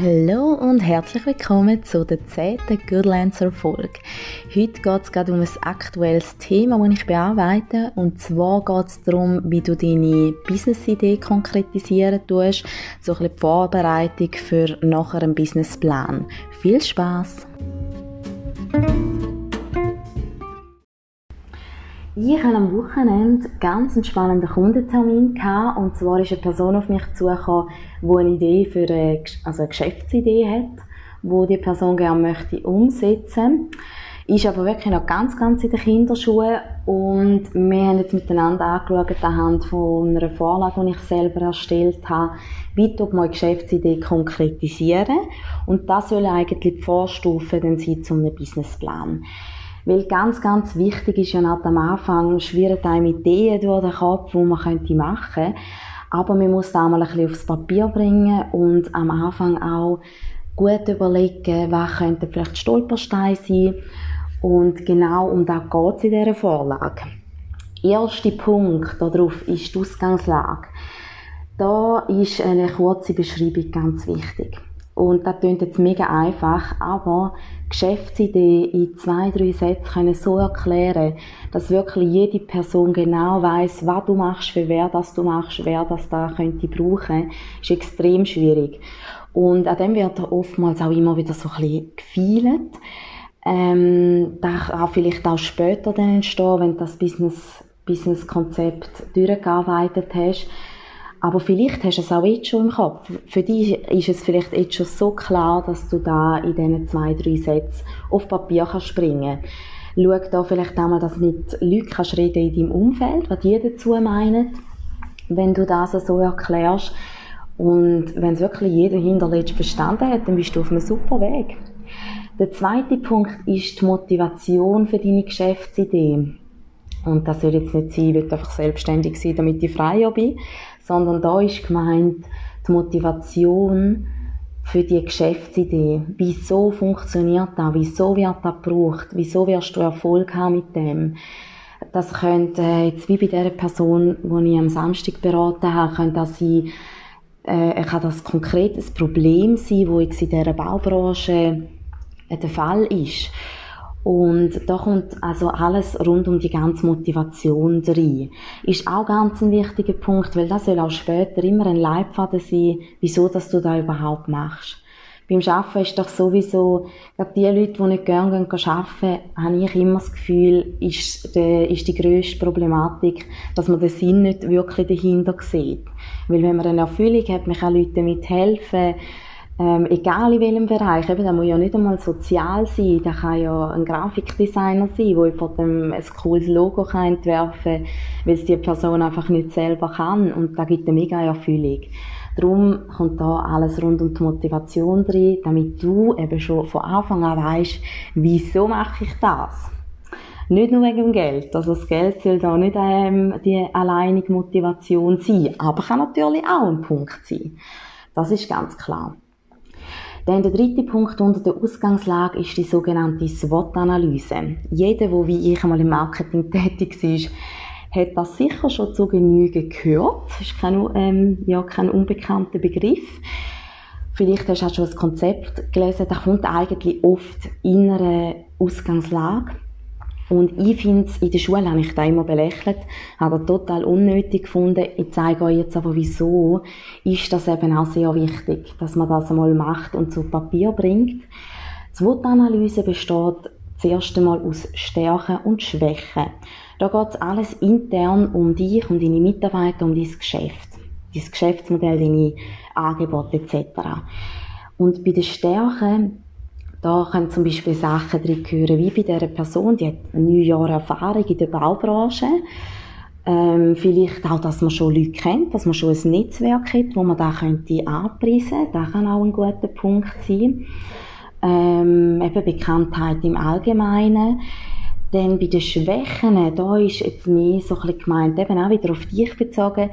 Hallo und herzlich willkommen zu der 10. Goodlancer Folge. Heute geht es gerade um ein aktuelles Thema, das ich bearbeite. Und zwar geht es darum, wie du deine Business-Idee konkretisieren tust. So ein bisschen die Vorbereitung für nachher einen Businessplan. Viel Spaß! Ich hatte am Wochenende ganz einen spannenden Kundentermin und zwar ist eine Person auf mich zugekommen, die eine Idee für eine, also eine Geschäftsidee hat, wo die Person gerne möchte umsetzen. Ist aber wirklich noch ganz, ganz in den Kinderschuhen und wir haben jetzt miteinander angeschaut anhand von einer Vorlage, die ich selber erstellt habe, wie man eine Geschäftsidee konkretisieren und das soll eigentlich die Vorstufe sein zu einem Businessplan. Weil ganz, ganz wichtig ist ja nicht am Anfang, schwirren einem Ideen durch den Kopf, die man könnte machen könnte. Aber man muss da mal ein bisschen aufs Papier bringen und am Anfang auch gut überlegen, was könnte vielleicht Stolperstein sein. Und genau um das geht es in dieser Vorlage. Erster Punkt darauf ist die Ausgangslage. Da ist eine kurze Beschreibung ganz wichtig. Und das klingt jetzt mega einfach, aber Geschäftsidee in zwei, drei Sätzen können so erklären, dass wirklich jede Person genau weiß, was du machst, für wer das du machst, wer das da könnte brauchen, ist extrem schwierig. Und an dem wird oftmals auch immer wieder so ein bisschen gefeilt. Ähm, das kann vielleicht auch später dann entstehen, wenn du das Business, Business-Konzept durchgearbeitet hast aber vielleicht hast du es auch jetzt schon im Kopf. Für dich ist es vielleicht jetzt schon so klar, dass du da in diesen zwei, drei Sätzen auf Papier kannst springen Schau da vielleicht einmal, dass mit Leuten kannst reden in deinem Umfeld, was die dazu meinen, wenn du das so erklärst. Und wenn es wirklich jeder hinterletzt verstanden hat, dann bist du auf einem super Weg. Der zweite Punkt ist die Motivation für deine Geschäftsidee. Und das soll jetzt nicht sein, ich will einfach selbstständig sein, damit ich freier bin, sondern da ist gemeint die Motivation für die Geschäftsidee. Wieso funktioniert das? Wieso wird das gebraucht? Wieso wirst du Erfolg haben mit dem? Das könnte jetzt wie bei der Person, die ich am Samstag beraten habe, könnte das sein, äh, kann das konkret ein Problem sein, wo jetzt in dieser Baubranche der Fall ist. Und da kommt also alles rund um die ganze Motivation rein. Ist auch ganz ein wichtiger Punkt, weil das soll auch später immer ein Leitfaden sein, wieso dass du da überhaupt machst. Beim Arbeiten ist doch sowieso, gerade die Leute, die nicht gerne arbeiten, habe ich immer das Gefühl, ist, die, ist die grösste Problematik, dass man den Sinn nicht wirklich dahinter sieht. Weil wenn man eine Erfüllung hat, man kann Leuten damit helfen, ähm, egal in welchem Bereich, eben, das muss ja nicht einmal sozial sein, das kann ja ein Grafikdesigner sein, der über dem ein cooles Logo kann entwerfen kann, weil es die Person einfach nicht selber kann und da gibt eine mega Erfüllung. Darum kommt da alles rund um die Motivation drin, damit du eben schon von Anfang an weißt, wieso mache ich das? Nicht nur wegen dem Geld. Also das Geld soll da nicht ähm, die alleinige Motivation sein, aber kann natürlich auch ein Punkt sein. Das ist ganz klar. Dann der dritte Punkt unter der Ausgangslage ist die sogenannte SWOT-Analyse. Jeder, der wie ich einmal im Marketing tätig ist, hat das sicher schon zu Genüge gehört. Das ist kein, ähm, ja, kein unbekannter Begriff. Vielleicht hast du auch schon das Konzept gelesen. Da kommt eigentlich oft innere Ausgangslage. Und ich finde es, in der Schule habe ich da immer belächelt, habe das total unnötig gefunden. Ich zeige euch jetzt aber, wieso ist das eben auch sehr wichtig, dass man das einmal macht und zu Papier bringt. Die SWOT-Analyse besteht zuerst einmal aus Stärken und Schwächen. Da geht es alles intern um dich, um deine Mitarbeiter, um dein Geschäft, dein Geschäftsmodell, deine Angebote etc. Und bei den Stärken da können zum Beispiel Sachen drin gehören, wie bei dieser Person, die hat neun Jahre Erfahrung in der Baubranche. Ähm, vielleicht auch, dass man schon Leute kennt, dass man schon ein Netzwerk hat, wo man da könnte anpreisen. Das kann auch ein guter Punkt sein. Ähm, eben Bekanntheit im Allgemeinen. Dann bei den Schwächen, da ist jetzt mehr so ein gemeint, eben auch wieder auf dich bezogen,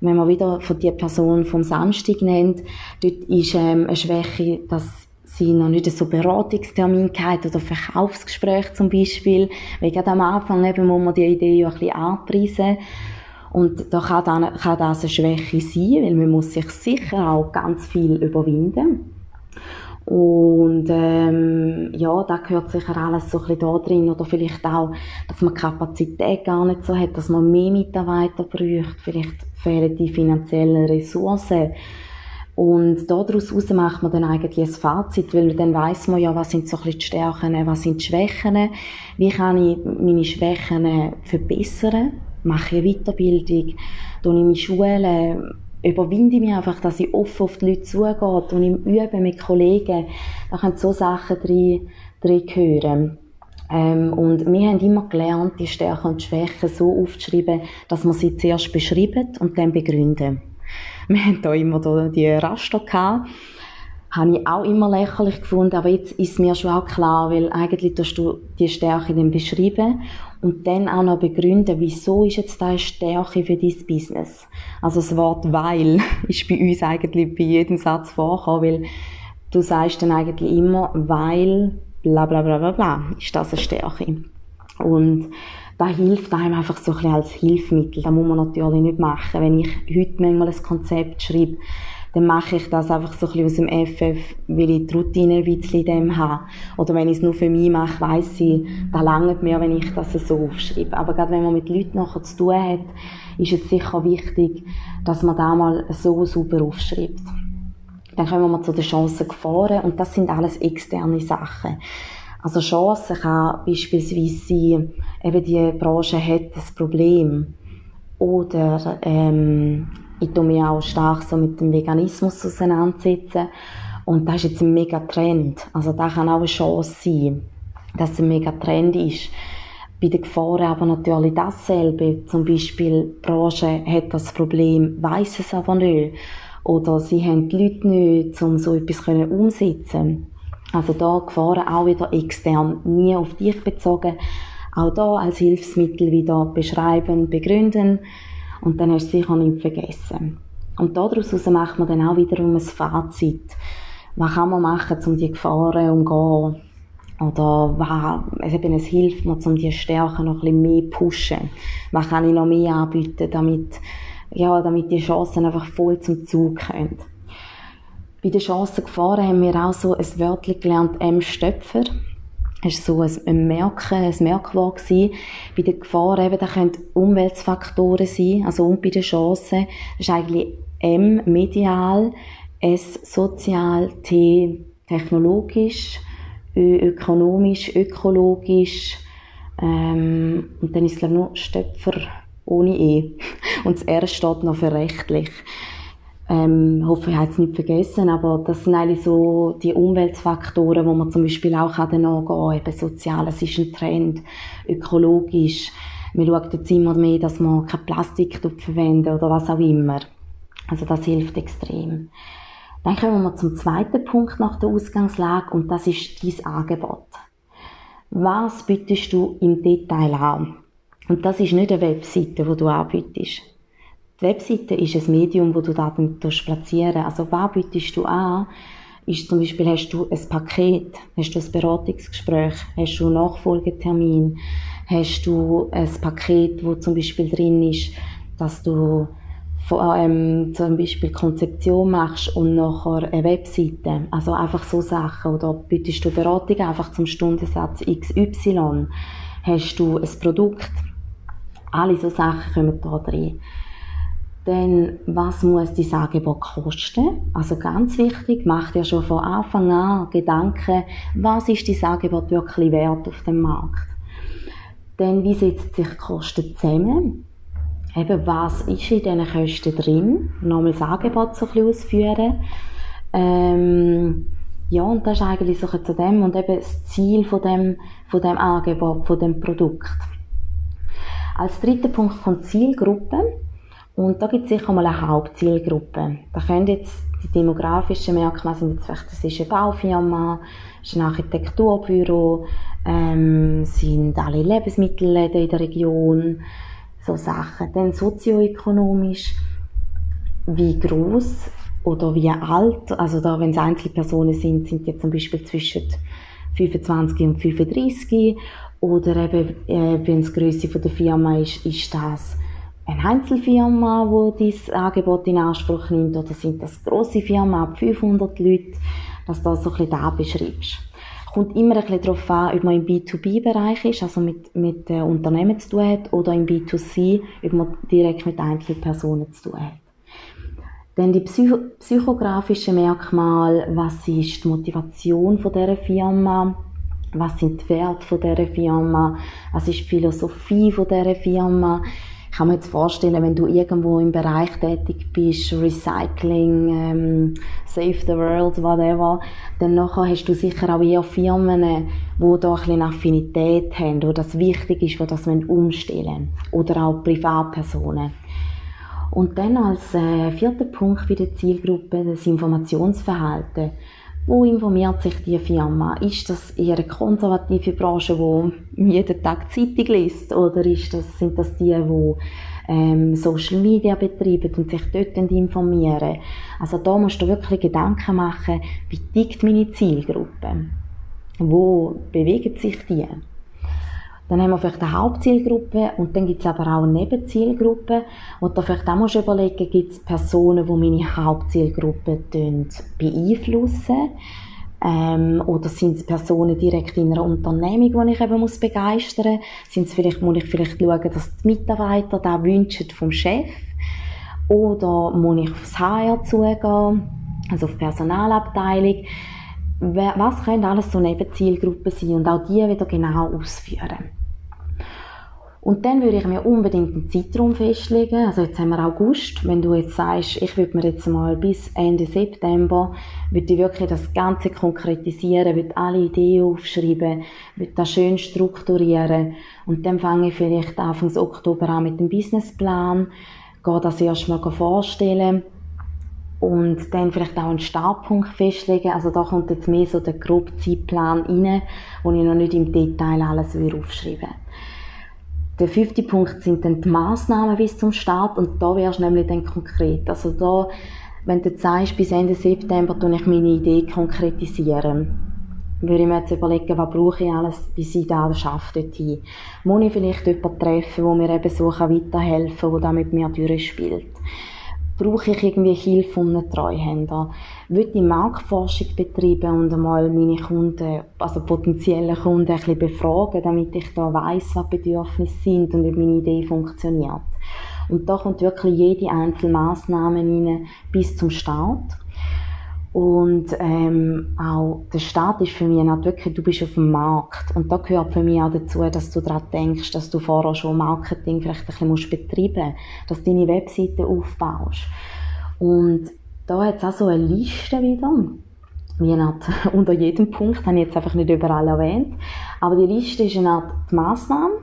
wenn man wieder von der Person vom Samstag nennt, dort ist ähm, eine Schwäche, dass sie noch nicht so Beratungstermin gehabt oder Verkaufsgespräch zum Beispiel. Weil gerade am Anfang eben muss man die Idee ja ein bisschen anpreisen. Und da kann, dann, kann das eine Schwäche sein, weil man muss sich sicher auch ganz viel überwinden. Und ähm, ja, da gehört sicher alles so ein bisschen da drin. Oder vielleicht auch, dass man Kapazität gar nicht so hat, dass man mehr Mitarbeiter braucht. Vielleicht fehlen die finanziellen Ressourcen. Und daraus macht man dann eigentlich ein Fazit, weil dann weiß man ja, was sind so ein bisschen die Stärken, was sind die Schwächen, wie kann ich meine Schwächen verbessern, mache ich Weiterbildung, tue ich meine Schule, überwinde ich mich einfach, dass ich offen auf die Leute zugehe? Und im Üben mit Kollegen, da können so Sachen drin, drin gehören. Ähm, und wir haben immer gelernt, die Stärken und Schwächen so aufzuschreiben, dass man sie zuerst beschreiben und dann begründen. Wir haben da immer die Raster gehabt. Habe ich auch immer lächerlich gefunden, aber jetzt ist mir schon auch klar, weil eigentlich tust du die Stärke dann beschreiben und dann auch noch begründen, wieso ist jetzt eine Stärke für dein Business. Also das Wort weil ist bei uns eigentlich bei jedem Satz vorgekommen, weil du sagst dann eigentlich immer, weil bla bla bla bla bla, ist das eine Stärke. Und da hilft einem einfach so ein bisschen als Hilfsmittel. Das muss man natürlich nicht machen. Wenn ich heute manchmal ein Konzept schreibe, dann mache ich das einfach so ein bisschen aus dem FF, weil ich die Routine ein bisschen in dem habe. Oder wenn ich es nur für mich mache, weiss ich, da langt mir, wenn ich das so aufschreibe. Aber gerade wenn man mit Leuten nachher zu tun hat, ist es sicher wichtig, dass man da mal so super aufschreibt. Dann kommen wir zu den Chancen gefahren und das sind alles externe Sachen. Also Chancen kann beispielsweise sein, eben die Branche hat das Problem. Oder ähm, ich tue mich auch stark so mit dem Veganismus auseinandersetzen. Und das ist jetzt ein mega Trend. Also da kann auch eine Chance sein, dass es ein mega Trend ist. Bei den Gefahren aber natürlich dasselbe. Zum Beispiel, die Branche hat das Problem, weiß es aber nicht. Oder sie haben die Leute nicht, um so etwas umsetzen also da Gefahren auch wieder extern, nie auf dich bezogen. Auch da als Hilfsmittel wieder beschreiben, begründen und dann hast du sicher nicht vergessen. Und daraus macht man dann auch wiederum ein Fazit. Was kann man machen, um die Gefahren umzugehen? Oder was, eben, es hilft mir, um die Stärken noch ein bisschen mehr pushen. Was kann ich noch mehr anbieten, damit, ja, damit die Chancen einfach voll zum Zug kommen. Bei den Chancengefahren haben wir auch so ein Wörtchen gelernt, M. Stöpfer. Das war so ein Merken, ein Merkwort gewesen. Bei den Gefahren eben, da können Umweltfaktoren sein, also und bei den Chancen. Das ist eigentlich M, medial, S, sozial, T, technologisch, Ö, ökonomisch, ökologisch, ähm, und dann ist es, noch Stöpfer ohne E. Und das R steht noch für rechtlich. Ähm, hoffe, ich habe es nicht vergessen, aber das sind eigentlich so die Umweltfaktoren, wo man zum Beispiel auch dann angehen eben sozial, es ist ein Trend, ökologisch, man schaut jetzt immer mehr, dass man kein Plastik verwenden oder was auch immer. Also das hilft extrem. Dann kommen wir zum zweiten Punkt nach der Ausgangslage und das ist dein Angebot. Was bietest du im Detail an? Und das ist nicht eine Webseite, wo du anbietest. Die Webseite ist ein Medium, wo du Daten platzieren Also was bietest du an? Ist zum Beispiel, hast du ein Paket, hast du ein Beratungsgespräch, hast du einen Nachfolgetermin, hast du ein Paket, wo zum Beispiel drin ist, dass du ähm, zum Beispiel Konzeption machst und nachher eine Webseite. Also einfach so Sachen. Oder bietest du Beratung einfach zum Stundensatz XY? Hast du ein Produkt? Alle so Sachen kommen da drin. Dann, was muss dein Angebot kosten? Also ganz wichtig, mach dir schon von Anfang an Gedanken, was ist dein Angebot wirklich wert auf dem Markt? Dann, wie setzt sich die Kosten zusammen? Eben, was ist in diesen Kosten drin? Nochmal das Angebot so ein bisschen ausführen. Ähm, ja, und das ist eigentlich so zu dem und eben das Ziel von dem, von dem Angebot, von dem Produkt. Als dritter Punkt kommt Zielgruppe. Und da gibt es sicher mal eine Hauptzielgruppe. Da können jetzt die demografischen Merkmale sind jetzt vielleicht, das ist eine Baufirma, ist ein Architekturbüro, ähm, sind alle Lebensmittelläden in der Region, so Sachen. Dann sozioökonomisch, wie groß oder wie alt, also da, wenn es Einzelpersonen sind, sind die zum Beispiel zwischen 25 und 35 oder eben, äh, wenn es Größe der Firma ist, ist das eine Einzelfirma, die dieses Angebot in Anspruch nimmt, oder sind das große Firmen ab 500 Leute? dass du so ein bisschen da beschreibst. Kommt immer ein bisschen darauf an, ob man im B2B-Bereich ist, also mit, mit äh, Unternehmen zu tun hat, oder im B2C, ob man direkt mit Einzelpersonen zu tun hat. Dann die psycho psychografischen Merkmale, was ist die Motivation von dieser Firma, was sind die Werte von dieser Firma, was ist die Philosophie von dieser Firma. Ich kann mir jetzt vorstellen, wenn du irgendwo im Bereich tätig bist, Recycling, ähm, Save the World, whatever, dann nachher hast du sicher auch eher Firmen, die da ein bisschen Affinität haben, wo das wichtig ist, wo das umstellen Oder auch Privatpersonen. Und dann als äh, vierter Punkt bei der Zielgruppe das Informationsverhalten. Wo informiert sich die Firma? Ist das eher eine konservative Branche, die jeden Tag Zeitung liest? Oder ist das, sind das die, die ähm, Social Media betreiben und sich dort informieren? Also da musst du wirklich Gedanken machen, wie tickt meine Zielgruppe? Wo bewegen sich die? Dann haben wir vielleicht eine Hauptzielgruppe und dann gibt es aber auch eine Nebenzielgruppe. Und da vielleicht auch musst überlegen, gibt es Personen, die meine Hauptzielgruppe beeinflussen ähm, oder sind es Personen direkt in einer Unternehmung, die ich eben muss begeistern muss? Sind es vielleicht, muss ich vielleicht schauen, dass die Mitarbeiter da wünschen vom Chef? Oder muss ich aufs HR zugehen, also auf die Personalabteilung? was können alles so Nebenzielgruppen sein und auch die wieder genau ausführen. Und dann würde ich mir unbedingt einen Zeitraum festlegen. Also jetzt haben wir August. Wenn du jetzt sagst, ich würde mir jetzt mal bis Ende September, würde ich wirklich das Ganze konkretisieren, würde alle Ideen aufschreiben, würde das schön strukturieren. Und dann fange ich vielleicht Anfang Oktober an mit dem Businessplan, gehe das erstmal vorstellen und dann vielleicht auch einen Startpunkt festlegen. Also da kommt jetzt mehr so der grobe Zeitplan rein, wo ich noch nicht im Detail alles aufschreiben will. Der fünfte Punkt sind dann die Massnahmen bis zum Start und da wärst du nämlich dann konkret. Also da, wenn du sagst, bis Ende September tue ich meine Idee konkretisieren, würde ich mir jetzt überlegen, was brauche ich alles, bis ich da schaffe dorthin. Muss ich vielleicht jemanden treffen, der mir eben so weiterhelfen kann, der da mit mir durchspielt brauche ich irgendwie Hilfe von einem Treuhänder? Will ich Marktforschung betreiben und einmal meine Kunden, also potenzielle Kunden ein bisschen befragen, damit ich da weiss, was Bedürfnisse sind und ob meine Idee funktioniert. Und da kommt wirklich jede einzelne Massnahme rein bis zum Start. Und ähm, auch der Start ist für mich halt wirklich, du bist auf dem Markt. Und da gehört für mich auch dazu, dass du daran denkst, dass du vorher schon Marketing vielleicht ein bisschen betreiben musst, dass du deine Webseite aufbaust. Und da hat es auch so eine Liste wieder. Wie Art, unter jedem Punkt, habe ich jetzt einfach nicht überall erwähnt. Aber die Liste ist eine Art Massnahme,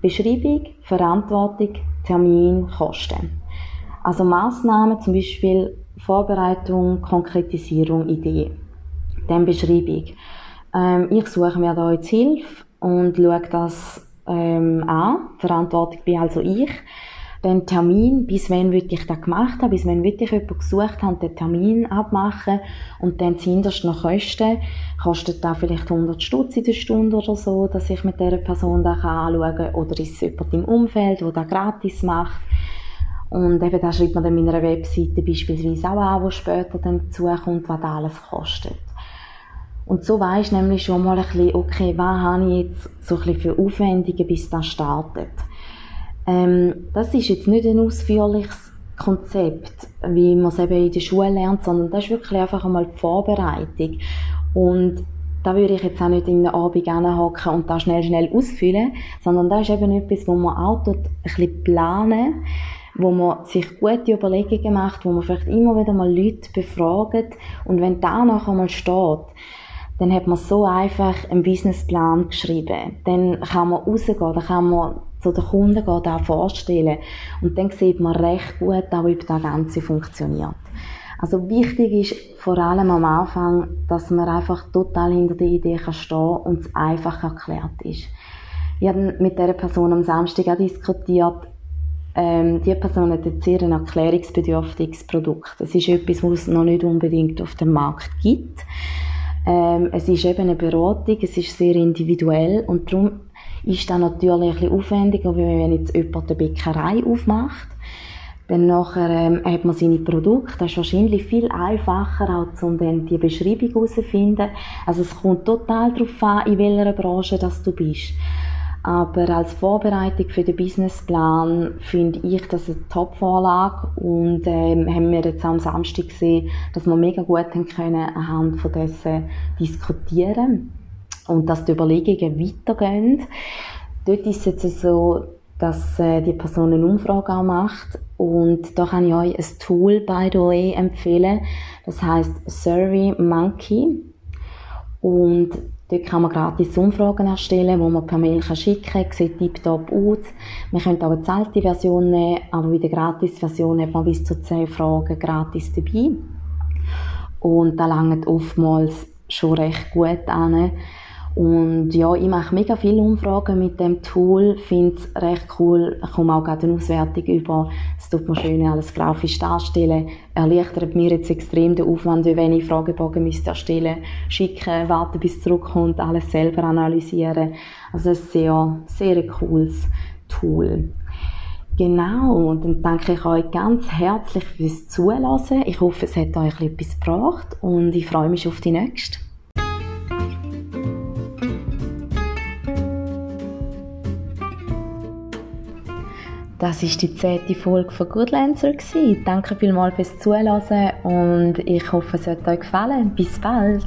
Beschreibung, Verantwortung, Termin, Kosten. Also Massnahmen zum Beispiel Vorbereitung, Konkretisierung, Idee. Dann Beschreibung. Ähm, ich suche mir da jetzt Hilfe und schaue das ähm, an. Verantwortung bin also ich. Dann Termin, bis wann will ich das gemacht haben, bis wann will ich jemanden gesucht haben, den Termin abmachen und dann zuhinterst noch Kosten. Kostet da vielleicht 100 Stutz in der Stunde oder so, dass ich mit dieser Person da anschauen kann oder ist es jemand im Umfeld, der das gratis macht. Und eben da schreibt man dann in meiner Webseite beispielsweise auch an, wo später dann dazukommt, was das alles kostet. Und so weisst du nämlich schon mal ein bisschen, okay, was habe ich jetzt so ein bisschen für Aufwendungen, bis das startet. Ähm, das ist jetzt nicht ein ausführliches Konzept, wie man es eben in der Schule lernt, sondern das ist wirklich einfach einmal die Vorbereitung. Und da würde ich jetzt auch nicht in den Abend hocken und da schnell, schnell ausfüllen, sondern das ist eben etwas, wo man auch ein bisschen planen wo man sich gute Überlegungen macht, wo man vielleicht immer wieder mal Leute befragt und wenn da nachher mal steht, dann hat man so einfach einen Businessplan geschrieben. Dann kann man rausgehen, dann kann man zu den Kunden gehen, da vorstellen und dann sieht man recht gut ob das Ganze funktioniert. Also wichtig ist vor allem am Anfang, dass man einfach total hinter der Idee kann stehen und es einfach erklärt ist. Ich habe mit dieser Person am Samstag auch diskutiert, ähm, die Person hat jetzt sehr ein erklärungsbedürftiges Produkt. Es ist etwas, was es noch nicht unbedingt auf dem Markt gibt. Ähm, es ist eben eine Beratung, es ist sehr individuell und darum ist das natürlich ein bisschen aufwendiger, wenn jetzt jemand eine Bäckerei aufmacht. Dann nachher ähm, hat man seine Produkte. Das ist wahrscheinlich viel einfacher, als um dann die Beschreibung herauszufinden. Also es kommt total darauf an, in welcher Branche das du bist. Aber als Vorbereitung für den Businessplan finde ich das eine Top-Vorlage und ähm, haben wir jetzt am Samstag gesehen, dass wir mega gut haben können anhand von dessen diskutieren und dass die Überlegungen weitergehen. Dort ist es jetzt so, dass äh, die Person eine Umfrage auch macht und da kann ich euch ein Tool, by the way, empfehlen. Das heißt Survey Monkey und Dort kann man gratis Umfragen erstellen, die man per Mail schicken kann. Sieht tiptop aus. Man könnte auch eine zahlte Version nehmen, aber bei der Gratis-Version hat man bis zu 10 Fragen gratis dabei. Und da langt oftmals schon recht gut an. Und ja, ich mache mega viele Umfragen mit dem Tool, finde es recht cool. Ich komme auch gerade eine Auswertung über. Es tut mir schön alles grafisch darstellen. Erleichtert mir jetzt extrem den Aufwand, wie wenn ich Fragebogen müsste erstellen, schicken, warten bis es zurückkommt, alles selber analysieren. Also ein sehr, sehr cooles Tool. Genau, und dann danke ich euch ganz herzlich fürs Zuhören. Ich hoffe, es hat euch etwas gebracht und ich freue mich auf die nächste. Das ist die zehnte Folge von Goodlancer. Danke vielmals fürs Zuhören und ich hoffe, es hat euch gefallen. Bis bald!